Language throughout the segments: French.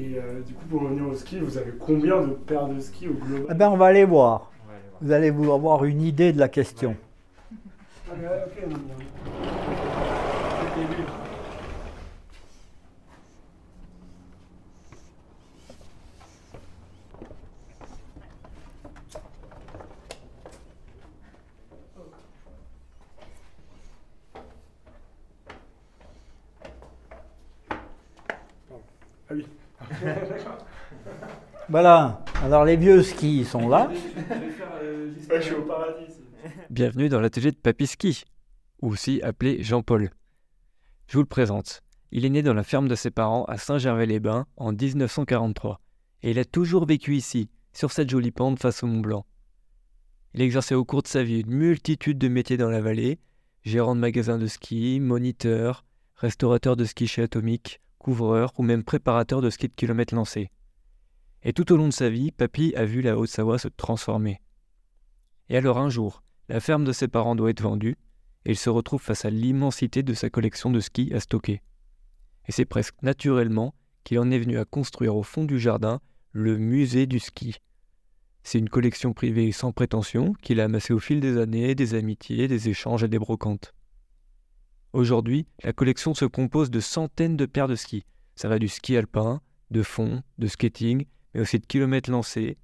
Et euh, du coup, pour revenir au ski, vous avez combien de paires de skis au global Eh ben, on va aller voir. Vous allez vous avoir une idée de la question. Ah, ouais, ok, donc, euh, c'était lui. Ah oui. D'accord. Voilà. Alors les vieux skis sont là. Ouais, je suis au paradis. Bienvenue dans l'atelier de Papy Ski, aussi appelé Jean-Paul. Je vous le présente. Il est né dans la ferme de ses parents à Saint-Gervais-les-Bains en 1943, et il a toujours vécu ici, sur cette jolie pente face au Mont Blanc. Il exercé au cours de sa vie une multitude de métiers dans la vallée, gérant de magasin de ski, moniteur, restaurateur de ski chez Atomic, couvreur ou même préparateur de ski de kilomètres lancés. Et tout au long de sa vie, Papy a vu la Haute-Savoie se transformer. Et alors un jour, la ferme de ses parents doit être vendue, et il se retrouve face à l'immensité de sa collection de skis à stocker. Et c'est presque naturellement qu'il en est venu à construire au fond du jardin le musée du ski. C'est une collection privée sans prétention qu'il a amassée au fil des années, des amitiés, des échanges et des brocantes. Aujourd'hui, la collection se compose de centaines de paires de skis. Ça va du ski alpin, de fond, de skating, mais aussi de kilomètres lancés,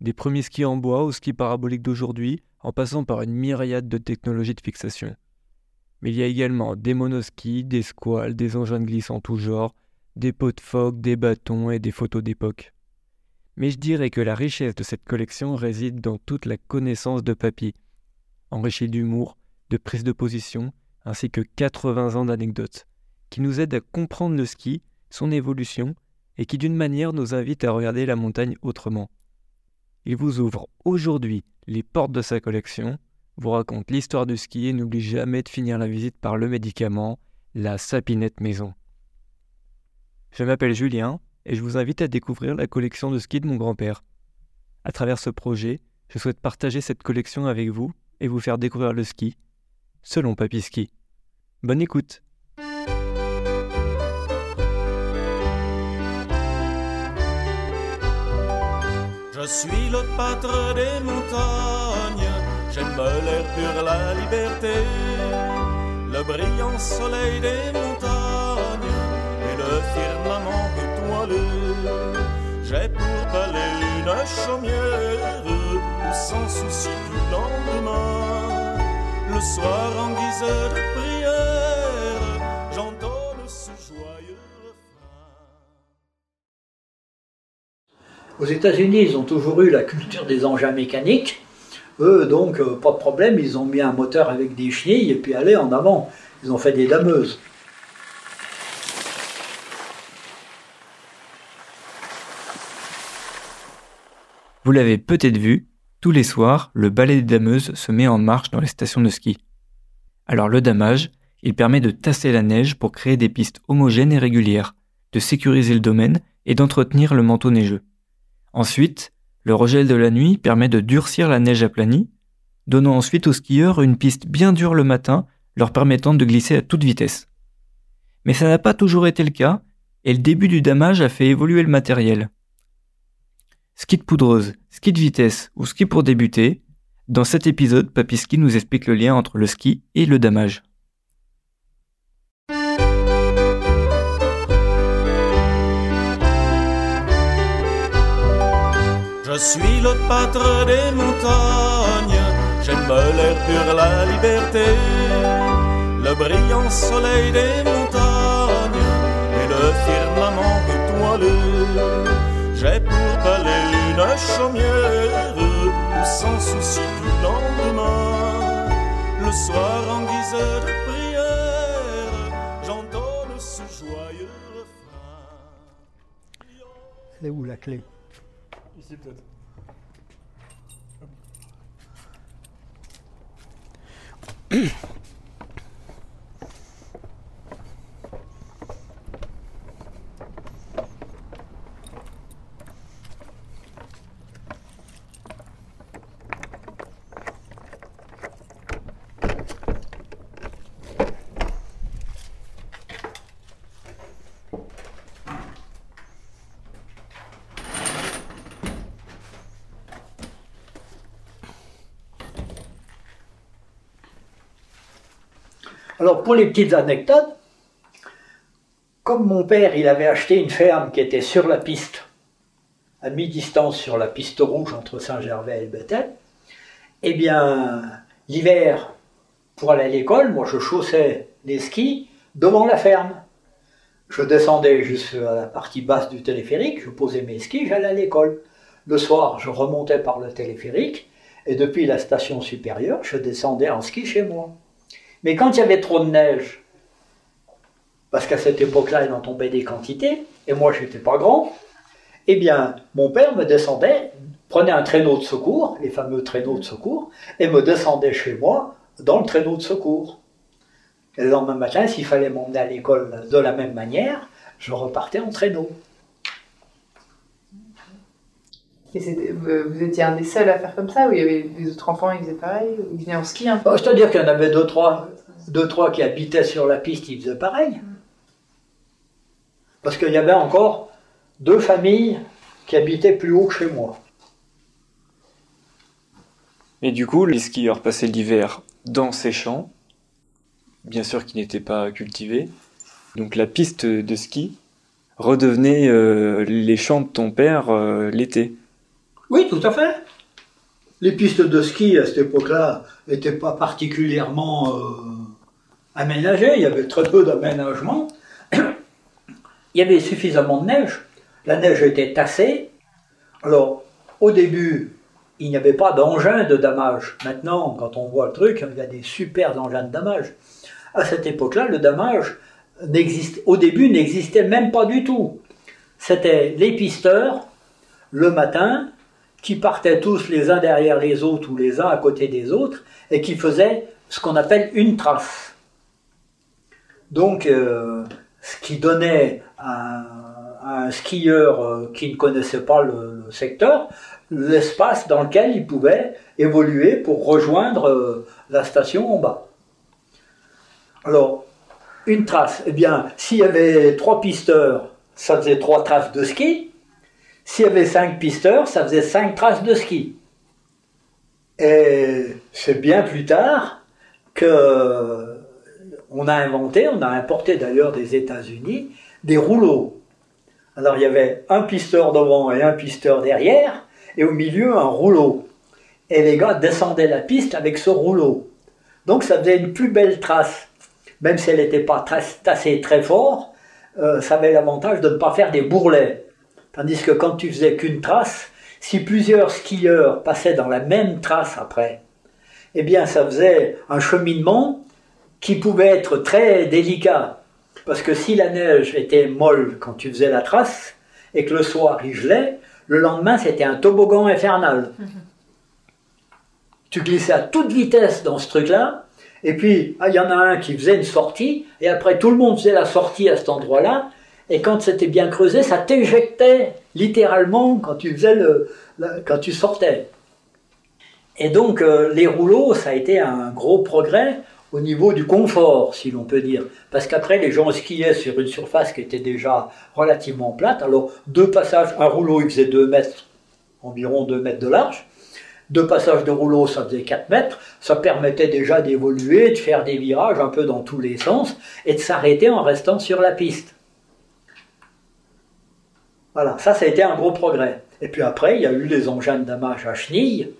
des premiers skis en bois aux skis paraboliques d'aujourd'hui, en passant par une myriade de technologies de fixation. Mais il y a également des monoskis, des squales, des engins de glisse tout genre, des pots de phoque, des bâtons et des photos d'époque. Mais je dirais que la richesse de cette collection réside dans toute la connaissance de Papy, enrichie d'humour, de prise de position, ainsi que 80 ans d'anecdotes, qui nous aident à comprendre le ski, son évolution, et qui d'une manière nous invitent à regarder la montagne autrement. Il vous ouvre aujourd'hui les portes de sa collection, vous raconte l'histoire du ski et n'oublie jamais de finir la visite par le médicament, la sapinette maison. Je m'appelle Julien et je vous invite à découvrir la collection de ski de mon grand-père. À travers ce projet, je souhaite partager cette collection avec vous et vous faire découvrir le ski, selon Papy Ski. Bonne écoute Je suis le pâtre des montagnes, j'aime l'air pur, la liberté, le brillant soleil des montagnes. Et le firmament étoilé. J'ai pour palais une chaumière sans souci du lendemain, le soir en guise de prière, Aux États-Unis, ils ont toujours eu la culture des engins mécaniques. Eux, donc, euh, pas de problème, ils ont mis un moteur avec des chenilles et puis allez en avant. Ils ont fait des dameuses. Vous l'avez peut-être vu, tous les soirs, le balai des dameuses se met en marche dans les stations de ski. Alors le damage, il permet de tasser la neige pour créer des pistes homogènes et régulières, de sécuriser le domaine et d'entretenir le manteau neigeux. Ensuite, le regel de la nuit permet de durcir la neige aplanie, donnant ensuite aux skieurs une piste bien dure le matin, leur permettant de glisser à toute vitesse. Mais ça n'a pas toujours été le cas, et le début du damage a fait évoluer le matériel. Ski de poudreuse, ski de vitesse ou ski pour débuter, dans cet épisode, Papy Ski nous explique le lien entre le ski et le damage. Je suis le pâtre des montagnes, j'aime l'air pur, la liberté, le brillant soleil des montagnes et le firmament étoilé. J'ai pour palais une chaumière sans souci du lendemain, le soir en guise de prière, j'entonne ce joyeux refrain. Elle est où la clé? ici peut-être. Alors pour les petites anecdotes, comme mon père il avait acheté une ferme qui était sur la piste, à mi-distance sur la piste rouge entre Saint-Gervais et Bethel, eh bien l'hiver, pour aller à l'école, moi je chaussais les skis devant la ferme. Je descendais jusqu'à la partie basse du téléphérique, je posais mes skis, j'allais à l'école. Le soir, je remontais par le téléphérique, et depuis la station supérieure, je descendais en ski chez moi. Mais quand il y avait trop de neige, parce qu'à cette époque-là, il en tombait des quantités, et moi, je n'étais pas grand, eh bien, mon père me descendait, prenait un traîneau de secours, les fameux traîneaux de secours, et me descendait chez moi dans le traîneau de secours. Et le lendemain matin, s'il fallait m'emmener à l'école de la même manière, je repartais en traîneau. Et c'était- vous étiez un des seuls à faire comme ça ou il y avait des autres enfants qui faisaient pareil ou Ils venaient en ski un peu? C'est-à-dire qu'il y en avait deux trois, deux, trois qui habitaient sur la piste, ils faisaient pareil. Parce qu'il y avait encore deux familles qui habitaient plus haut que chez moi. Et du coup, les skieurs passaient l'hiver dans ces champs, bien sûr qui n'étaient pas cultivés. Donc la piste de ski redevenait euh, les champs de ton père euh, l'été. Oui, tout à fait. Les pistes de ski à cette époque-là n'étaient pas particulièrement euh, aménagées, il y avait très peu d'aménagement. Il y avait suffisamment de neige, la neige était tassée. Alors, au début, il n'y avait pas d'engin de damage. Maintenant, quand on voit le truc, il y a des super engins de damage. À cette époque-là, le damage au début n'existait même pas du tout. C'était les pisteurs, le matin, qui partaient tous les uns derrière les autres ou les uns à côté des autres et qui faisaient ce qu'on appelle une trace. Donc, euh, ce qui donnait à, un skieur euh, qui ne connaissait pas le, le secteur l'espace dans lequel il pouvait évoluer pour rejoindre euh, la station en bas. Alors, une trace, eh bien, s'il y avait trois pisteurs, ça faisait trois traces de ski. S'il y avait cinq pisteurs, ça faisait cinq traces de ski. Et c'est bien plus tard que on a inventé, on a importé d'ailleurs des États-Unis, des rouleaux. Alors il y avait un pisteur devant et un pisteur derrière, et au milieu un rouleau. Et les gars descendaient la piste avec ce rouleau. Donc ça faisait une plus belle trace. Même si elle n'était pas tassée très fort, euh, ça avait l'avantage de ne pas faire des bourrelets. Tandis que quand tu faisais qu'une trace, si plusieurs skieurs passaient dans la même trace après, eh bien ça faisait un cheminement qui pouvait être très délicat. Parce que si la neige était molle quand tu faisais la trace, et que le soir il gelait, le lendemain c'était un toboggan infernal. Tu glissais à toute vitesse dans ce truc-là, et puis ah, il y en a un qui faisait une sortie, et après tout le monde faisait la sortie à cet endroit-là, et quand c'était bien creusé, ça t'éjectait littéralement quand tu faisais le, quand tu sortais. Et donc euh, les rouleaux, ça a été un gros progrès au niveau du confort, si l'on peut dire. Parce qu'après, les gens skiaient sur une surface qui était déjà relativement plate. Alors, deux passages, un rouleau, il faisait 2 mètres, environ 2 mètres de large. Deux passages de rouleau, ça faisait 4 mètres. Ça permettait déjà d'évoluer, de faire des virages un peu dans tous les sens et de s'arrêter en restant sur la piste. Voilà, ça, ça a été un gros progrès. Et puis après, il y a eu les engins de damage à chenilles.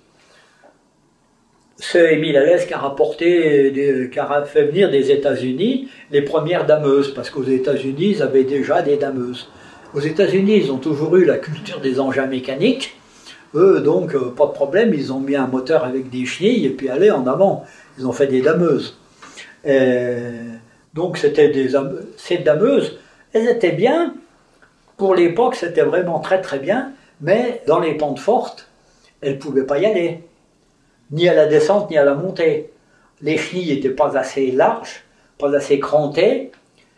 C'est Émile Alès qui a rapporté, des- qui a fait venir des États-Unis les premières dameuses, parce qu'aux États-Unis, ils avaient déjà des dameuses. Aux États-Unis, ils ont toujours eu la culture des engins mécaniques. Eux, donc, euh, pas de problème, ils ont mis un moteur avec des chenilles et puis allez en avant. Ils ont fait des dameuses. Et donc, c'était des ces dameuses, elles étaient bien. Pour l'époque, c'était vraiment très très bien, mais dans les pentes fortes, elles ne pouvaient pas y aller ni à la descente ni à la montée. Les chenilles n'étaient pas assez larges, pas assez crantées,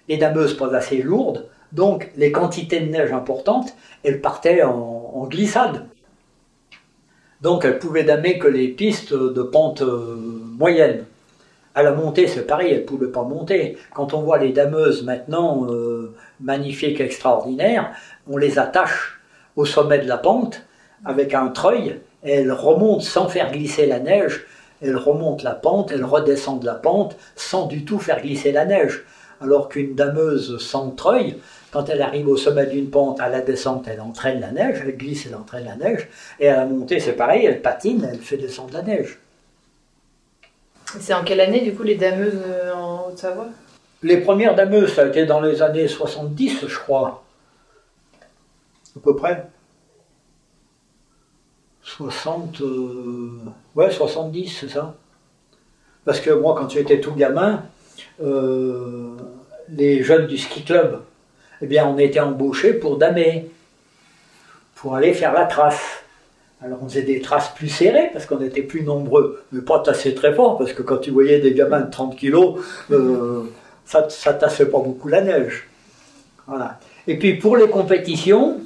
les dameuses pas assez lourdes, donc les quantités de neige importantes, elles partaient en, en glissade. Donc elles pouvaient damer que les pistes de pente euh, moyenne. À la montée, c'est pareil, elles ne pouvaient pas monter. Quand on voit les dameuses maintenant, euh, magnifiques, extraordinaires, on les attache au sommet de la pente avec un treuil et elles remontent sans faire glisser la neige elle remonte la pente, elle redescend de la pente sans du tout faire glisser la neige. Alors qu'une dameuse sans treuil, quand elle arrive au sommet d'une pente, à la descente, elle entraîne la neige, elle glisse, elle entraîne la neige, et à la montée, c'est pareil, elle patine, elle fait descendre la neige. C'est en quelle année, du coup, les dameuses euh, en Haute-Savoie? Les premières dameuses, ça a été dans les années 70, je crois. À peu près. 60. euh, Ouais, 70, c'est ça. Parce que moi, quand j'étais tout gamin, euh, les jeunes du ski club, eh bien, on était embauchés pour damer, pour aller faire la trace. Alors, on faisait des traces plus serrées parce qu'on était plus nombreux, mais pas tasser très fort parce que quand tu voyais des gamins de 30 kilos, euh, ça, ça tassait pas beaucoup la neige. Voilà. Et puis, pour les compétitions,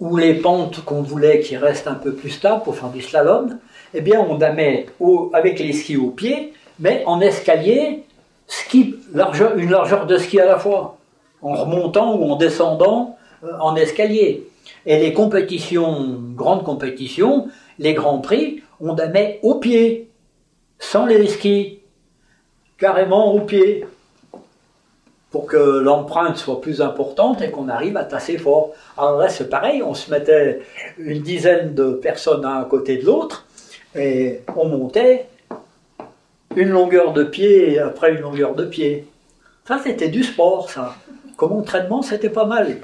ou les pentes qu'on voulait qui restent un peu plus stables pour faire du slalom, eh bien, on damait au- avec les skis au pied, mais en escalier, ski, une largeur de ski à la fois, en remontant ou en descendant euh, en escalier. Et les compétitions, grandes compétitions, les grands prix, on damait au pied, sans les skis, carrément au pied, pour que l'empreinte soit plus importante et qu'on arrive à tasser fort. Alors là, c'est pareil, on se mettait une dizaine de personnes un à côté de l'autre, et on montait une longueur de pied après une longueur de pied. Ça, c'était du sport, ça. Comme entraînement, c'était pas mal.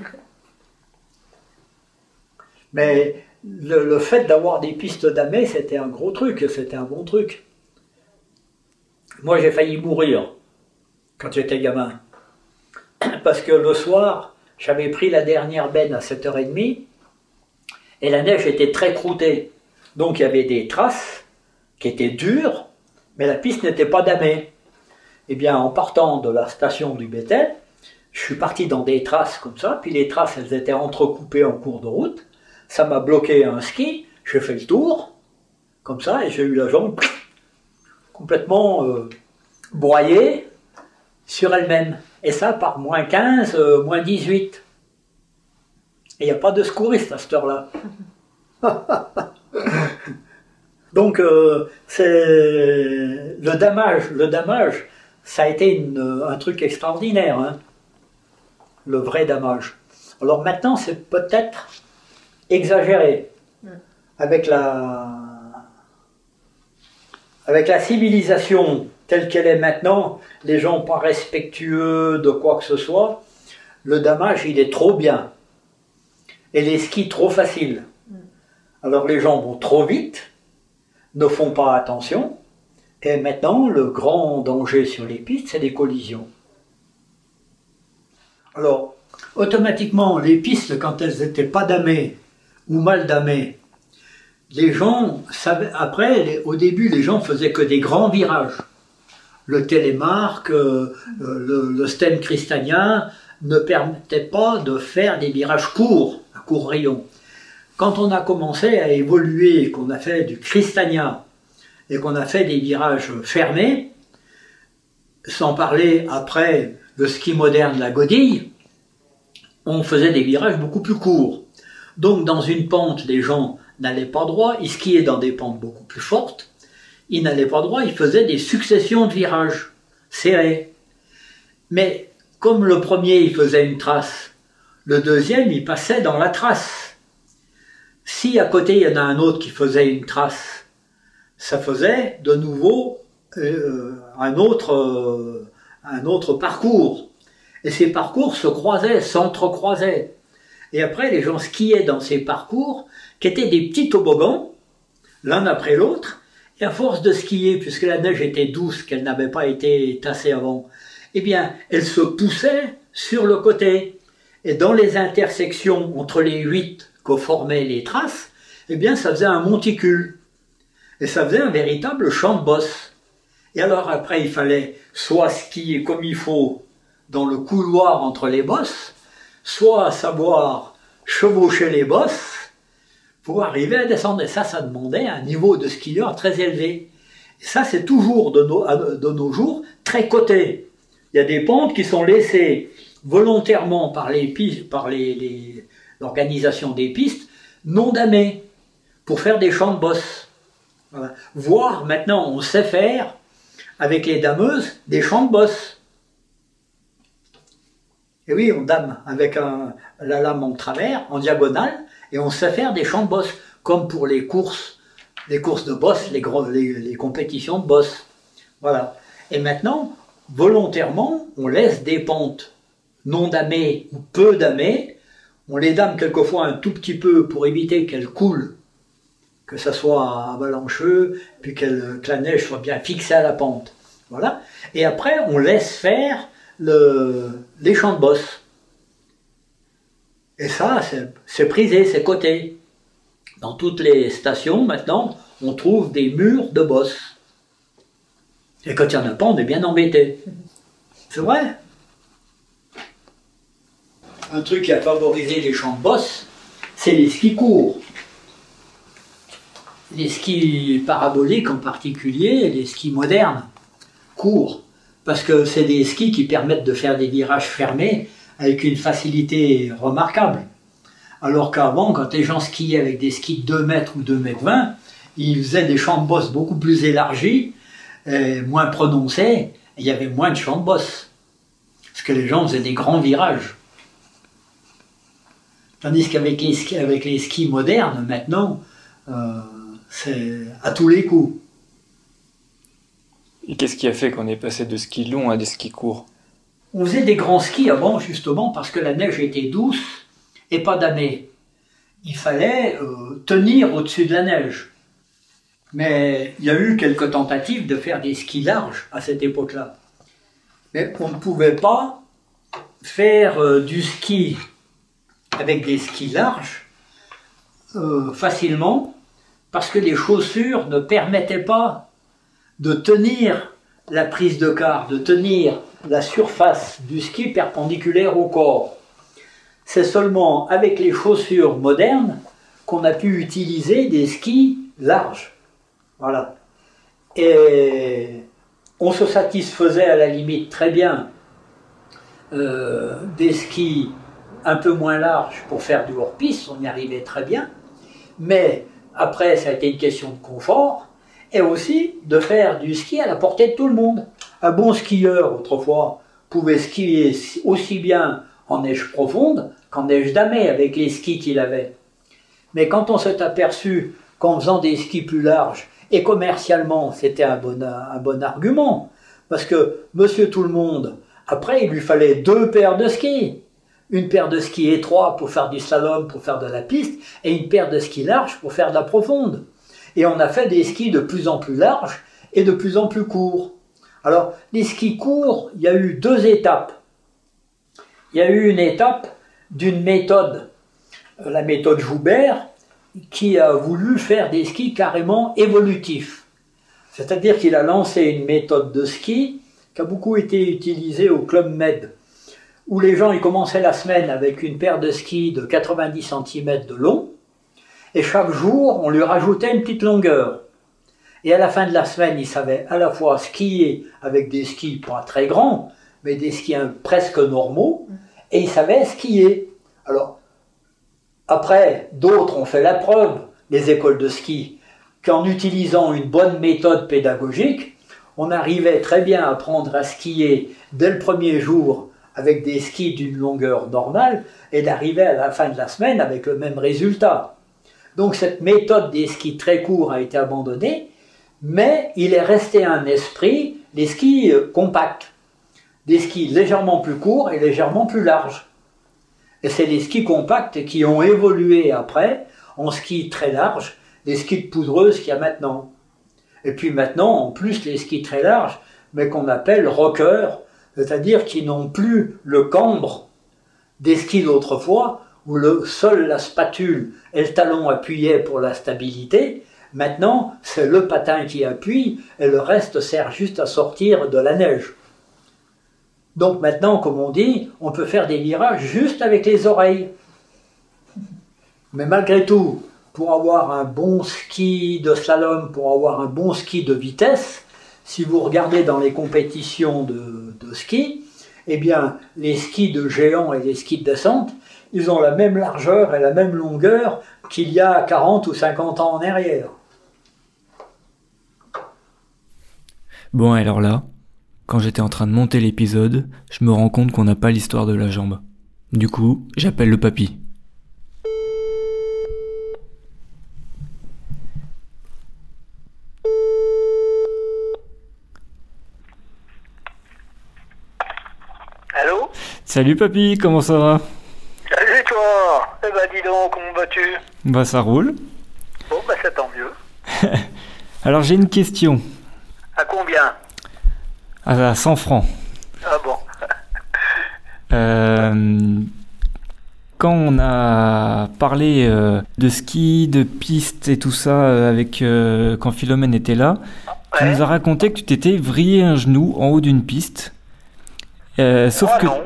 Mais le, fait d'avoir des pistes damées, c'était un gros truc, c'était un bon truc. Moi, j'ai failli mourir quand j'étais gamin. Parce que le soir, j'avais pris la dernière benne à 7h30 et la neige était très croûtée. Donc il y avait des traces qui étaient dures, mais la piste n'était pas damée. Eh bien, en partant de la station du Bétel, je suis parti dans des traces comme ça, puis les traces, elles étaient entrecoupées en cours de route. Ça m'a bloqué un ski, j'ai fait le tour, comme ça, et j'ai eu la jambe complètement euh, broyée sur elle-même. Et ça par moins 15, euh, moins 18. Et il n'y a pas de secouriste à cette heure-là. Donc, euh, c'est le damage. Le damage, ça a été un truc extraordinaire. hein. Le vrai damage. Alors maintenant, c'est peut-être exagéré. Avec la, avec la civilisation telle qu'elle est maintenant, les gens pas respectueux de quoi que ce soit, le damage, il est trop bien. Et les skis trop faciles. Alors les gens vont trop vite, ne font pas attention, et maintenant, le grand danger sur les pistes, c'est les collisions. Alors, automatiquement, les pistes, quand elles n'étaient pas damées ou mal damées, les gens savaient, après, au début, les gens faisaient que des grands virages. Le télémarque, euh, euh, le, Sten Cristania ne permettait pas de faire des virages courts, à court rayon. Quand on a commencé à évoluer, qu'on a fait du Cristania et qu'on a fait des virages fermés, sans parler après le ski moderne, la godille, on faisait des virages beaucoup plus courts. Donc dans une pente, les gens n'allaient pas droit, ils skiaient dans des pentes beaucoup plus fortes, ils n'allaient pas droit, ils faisaient des successions de virages serrés. Mais comme le premier, il faisait une trace, le deuxième, il passait dans la trace. Si à côté, il y en a un autre qui faisait une trace, ça faisait de nouveau euh, un, autre, euh, un autre parcours. Et ces parcours se croisaient, s'entrecroisaient. Et après, les gens skiaient dans ces parcours, qui étaient des petits toboggans, l'un après l'autre, et à force de skier, puisque la neige était douce, qu'elle n'avait pas été tassée avant, eh bien, elle se poussait sur le côté. Et dans les intersections entre les huit que formaient les traces, eh bien, ça faisait un monticule. Et ça faisait un véritable champ de bosse. Et alors après, il fallait soit skier comme il faut dans le couloir entre les bosses, soit savoir chevaucher les bosses pour arriver à descendre. Et ça, ça demandait un niveau de skieur très élevé. Ça, c'est toujours de nos, jours très coté. Il y a des pentes qui sont laissées volontairement par les- l'organisation des pistes non damées pour faire des champs de bosse. Voilà. Voire maintenant, on sait faire avec les dameuses des champs de bosse. Et oui, on dame avec la lame en travers, en diagonale, et on sait faire des champs de bosse, comme pour les courses, les courses de bosse, les, gros- les, compétitions de bosse. Voilà. Et maintenant, volontairement, on laisse des pentes non damées ou peu damées. On les dame quelquefois un tout petit peu pour éviter qu'elles coulent, que ça soit avalancheux, puis que la neige soit bien fixée à la pente. Voilà. Et après, on laisse faire le, les champs de bosse. Et ça, c'est- prisé, c'est coté. Dans toutes les stations, maintenant, on trouve des murs de bosse. Et quand il n'y en a pas, on est bien embêté. C'est vrai. Un truc qui a favorisé les champs de bosse, c'est les skis courts. Les skis paraboliques en particulier, les skis modernes, courts. Parce que c'est des skis qui permettent de faire des virages fermés avec une facilité remarquable. Alors qu'avant, quand les gens skiaient avec des skis de 2 mètres ou 2 mètres 20, ils faisaient des champs de bosse beaucoup plus élargis, euh, moins prononcés, et il y avait moins de champs de bosse. Parce que les gens faisaient des grands virages. Tandis qu'avec les, skis, avec les skis modernes, maintenant, euh, c'est à tous les coups. Et qu'est-ce qui a fait qu'on est passé de ski long à des skis courts On faisait des grands skis avant, justement, parce que la neige était douce et pas damée. Il fallait euh, tenir au-dessus de la neige. Mais il y a eu quelques tentatives de faire des skis larges à cette époque-là. Mais on ne pouvait pas faire euh, du ski avec des skis larges euh, facilement parce que les chaussures ne permettaient pas de tenir la prise de quart, de tenir la surface du ski perpendiculaire au corps. C'est seulement avec les chaussures modernes qu'on a pu utiliser des skis larges. Voilà. Et on se satisfaisait à la limite très bien euh, des skis un peu moins larges pour faire du hors-piste, on y arrivait très bien. Mais après, ça a été une question de confort et aussi de faire du ski à la portée de tout le monde. Un bon skieur, autrefois, pouvait skier aussi bien en neige profonde qu'en neige damée avec les skis qu'il avait. Mais quand on s'est aperçu qu'en faisant des skis plus larges, et commercialement, c'était un bon, un bon argument, parce que monsieur tout le monde, après, il lui fallait deux paires de skis. Une paire de skis étroits pour faire du slalom, pour faire de la piste, et une paire de skis larges pour faire de la profonde. Et on a fait des skis de plus en plus larges et de plus en plus courts. Alors, les skis courts, il y a eu deux étapes. Il y a eu une étape d'une méthode, euh, la méthode Joubert, qui a voulu faire des skis carrément évolutifs. C'est-à-dire qu'il a lancé une méthode de ski qui a beaucoup été utilisée au Club Med, où les gens ils commençaient la semaine avec une paire de skis de 90 cm de long, et chaque jour, on lui rajoutait une petite longueur. Et à la fin de la semaine, il savait à la fois skier avec des skis pas très grands, mais des skis presque normaux, et il savait skier. Alors, après, d'autres ont fait la preuve, les écoles de ski, qu'en utilisant une bonne méthode pédagogique, on arrivait très bien à apprendre à skier dès le premier jour avec des skis d'une longueur normale et d'arriver à la fin de la semaine avec le même résultat. Donc cette méthode des skis très courts a été abandonnée, mais il est resté un esprit des skis euh, compacts, des skis légèrement plus courts et légèrement plus larges. Et c'est les skis compacts qui ont évolué après en skis très larges, les skis de poudreuse qu'il y a maintenant. Et puis maintenant, en plus, les skis très larges, mais qu'on appelle rockers, c'est-à-dire qui n'ont plus le cambre des skis d'autrefois, où le seul la spatule et le talon appuyaient pour la stabilité. Maintenant, c'est le patin qui appuie et le reste sert juste à sortir de la neige. Donc maintenant, comme on dit, on peut faire des virages juste avec les oreilles. Mais malgré tout, pour avoir un bon ski de slalom, pour avoir un bon ski de vitesse, si vous regardez dans les compétitions de, de ski, eh bien, les skis de géant et les skis de descente, ils ont la même largeur et la même longueur qu'il y a 40 ou 50 ans en arrière. Bon, alors là, quand j'étais en train de monter l'épisode, je me rends compte qu'on n'a pas l'histoire de la jambe. Du coup, j'appelle le papy. Allô? Salut papy, comment ça va? Ben dis donc, comment vas-tu? Bah ça roule. Bon, bah ça tant mieux. Alors j'ai une question. À combien? À 100 francs. Ah bon Euh, quand on a parlé euh, de ski, de pistes et tout ça euh, avec euh, quand Philomène était là, tu nous as raconté que tu t'étais vrillé un genou en haut d'une piste. Sauf Ah que non.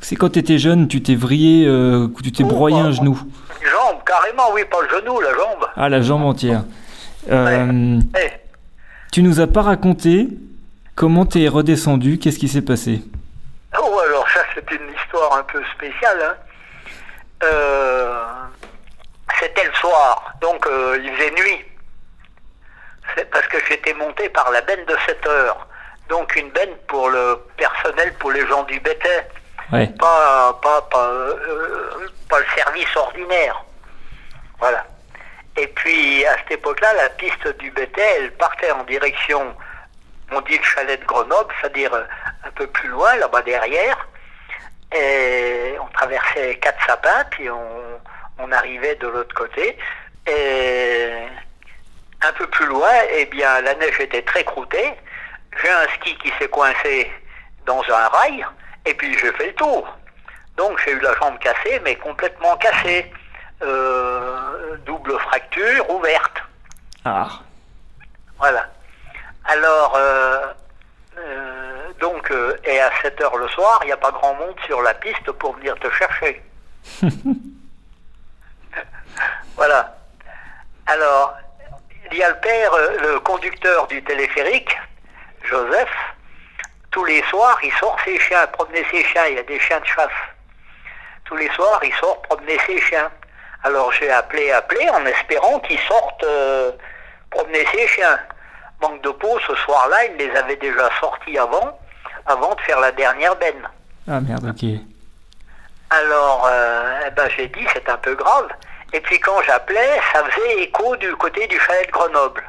C'est quand tu étais jeune, tu t'es vrillé, euh, tu t'es Oh, broyé un genou. Jambe, carrément, oui, pas le genou, la jambe. Ah, la jambe entière. Euh, Eh, Tu nous as pas raconté comment t'es redescendu, qu'est-ce qui s'est passé? Oh, alors ça, c'est une histoire un peu spéciale. hein. Euh, C'était le soir, donc il faisait nuit. C'est parce que j'étais monté par la benne de 7 heures. Donc une benne pour le personnel, pour les gens du bétail. Pas, pas, pas, euh, pas le service ordinaire. Voilà. Et puis à cette époque-là, la piste du BT, elle partait en direction, on dit le chalet de Grenoble, c'est-à-dire euh, un peu plus loin, là-bas derrière. Et on traversait quatre sapins, puis on, on arrivait de l'autre côté. Et un peu plus loin, eh bien, la neige était très croûtée. J'ai un ski qui s'est coincé dans un rail, et puis j'ai fait le tour. Donc j'ai eu la jambe cassée, mais complètement cassée. Euh, double fracture ouverte. Ah. Voilà. Alors, euh, euh, donc, et à 7 heures le soir, il n'y a pas grand monde sur la piste pour venir te chercher. voilà. Alors, il y a le père, le conducteur du téléphérique, Joseph, tous les soirs, il sort ses chiens, promener ses chiens, il y a des chiens de chasse. Tous les soirs, il sort promener ses chiens. Alors j'ai appelé, appelé en espérant qu'il sorte euh, promener ses chiens. Manque de peau, ce soir-là, il les avait déjà sortis avant, avant de faire la dernière benne. Ah merde, ok. Alors, euh, eh ben, j'ai dit, c'est un peu grave. Et puis quand j'appelais, ça faisait écho du côté du chalet de Grenoble.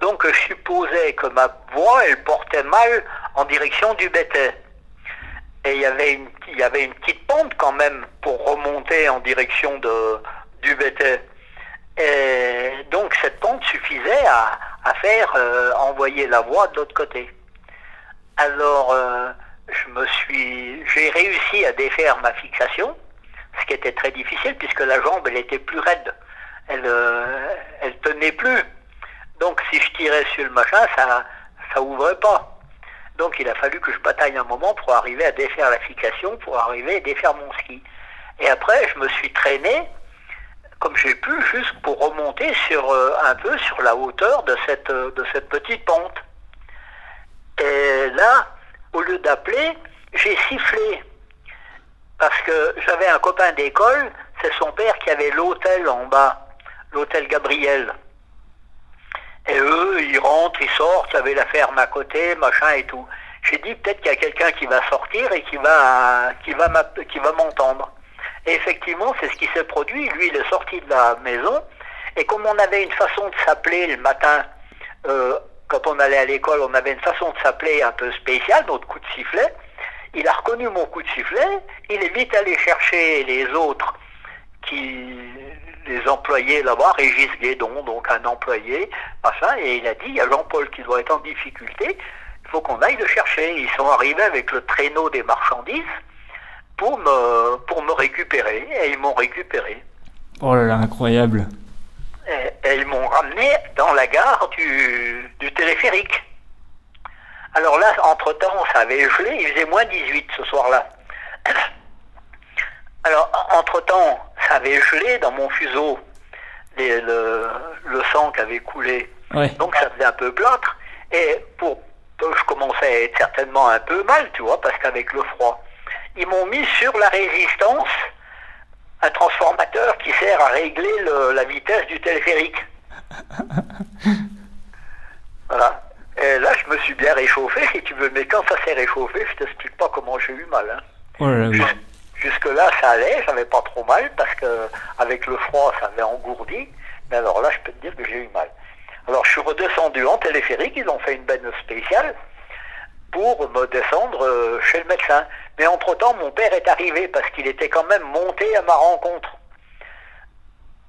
Donc je supposais que ma voix, elle portait mal en direction du bétail. Et il y avait une, il y avait une petite pente quand même pour remonter en direction de, du bétail. Et donc cette pente suffisait à, à faire euh, envoyer la voix de l'autre côté. Alors euh, je me suis, j'ai réussi à défaire ma fixation, ce qui était très difficile puisque la jambe elle était plus raide, elle, euh, elle tenait plus. Donc si je tirais sur le machin, ça, ça ouvrait pas. Donc il a fallu que je bataille un moment pour arriver à défaire la fixation, pour arriver à défaire mon ski. Et après, je me suis traîné comme j'ai pu, juste pour remonter sur euh, un peu sur la hauteur de cette, euh, de cette petite pente. Et là, au lieu d'appeler, j'ai sifflé. Parce que j'avais un copain d'école, c'est son père qui avait l'hôtel en bas, l'hôtel Gabriel. Et eux, ils rentrent, ils sortent, avait la ferme à côté, machin et tout. J'ai dit peut-être qu'il y a quelqu'un qui va sortir et qui va, qui va m'entendre. Et effectivement, c'est ce qui s'est produit. Lui, il est sorti de la maison. Et comme on avait une façon de s'appeler le matin, euh, quand on allait à l'école, on avait une façon de s'appeler un peu spéciale, notre coup de sifflet. Il a reconnu mon coup de sifflet. Il est vite allé chercher les autres qui les employés là-bas, Régis Guédon, donc un employé, machin, et il a dit, il y a Jean-Paul qui doit être en difficulté, il faut qu'on aille le chercher. Ils sont arrivés avec le traîneau des marchandises pour me, pour me récupérer, et ils m'ont récupéré. Oh là là, incroyable. Et, et ils m'ont ramené dans la gare du, du téléphérique. Alors là, entre-temps, ça avait gelé, il faisait moins 18 ce soir-là. Alors, entre-temps, avait gelé dans mon fuseau, les- le, le sang qui avait coulé. Ouais. Donc ça faisait un peu plâtre. Et pour, je commençais à être certainement un peu mal, tu vois, parce qu'avec le froid, ils m'ont mis sur la résistance un transformateur qui sert à régler le- la vitesse du téléphérique. voilà. Et là, je me suis bien réchauffé, si tu veux, mais quand ça s'est réchauffé, je t'explique pas comment j'ai eu mal. Hein. Oh là là, oui. Jusque-là, ça allait, j'avais pas trop mal, parce que avec le froid, ça avait engourdi. Mais alors là, je peux te dire que j'ai eu mal. Alors, je suis redescendu en téléphérique, ils ont fait une benne spéciale pour me descendre euh, chez le médecin. Mais entre-temps, mon père est arrivé parce qu'il était quand même monté à ma rencontre.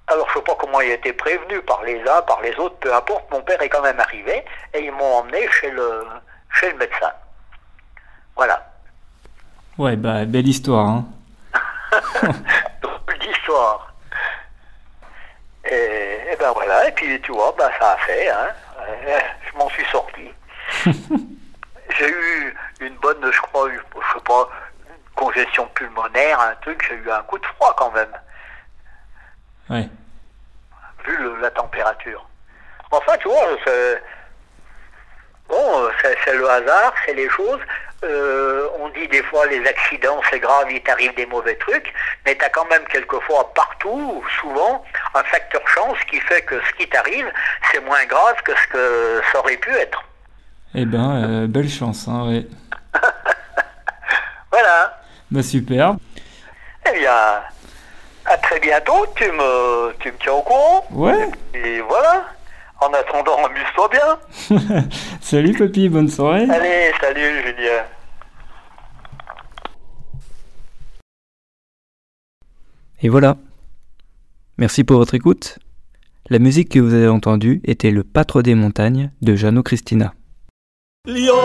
Alors je sais pas comment il a été prévenu par les uns, par les autres, peu importe, mon père est quand même arrivé et ils m'ont emmené chez le, chez le médecin. Voilà. Ouais, bah, belle histoire, hein. Drôle d'histoire. Et, et ben voilà, et puis tu vois, ben ça a fait, hein. Euh, Je m'en suis sorti. j'ai eu une bonne, je crois, je sais pas, une congestion pulmonaire, un truc, j'ai eu un coup de froid quand même, Ouais. vu le- la température. Enfin, tu vois, c'est, bon, euh, c'est, c'est le hasard, c'est les choses. Euh, on dit des fois les accidents, c'est grave, il t'arrive des mauvais trucs, mais tu as quand même quelquefois partout, souvent, un facteur chance qui fait que ce qui t'arrive, c'est moins grave que ce que ça aurait pu être. Eh ben, euh, belle chance, hein, ouais. Voilà. Bah, super. Eh bien, à très bientôt, tu me, tu me tiens au courant. Ouais. Et voilà. En attendant, amuse-toi bien. Salut, papy, bonne soirée. Allez, salut Julien. Et voilà. Merci pour votre écoute. La musique que vous avez entendue était Le Pâtre des montagnes de Jeannot Christina. Lio,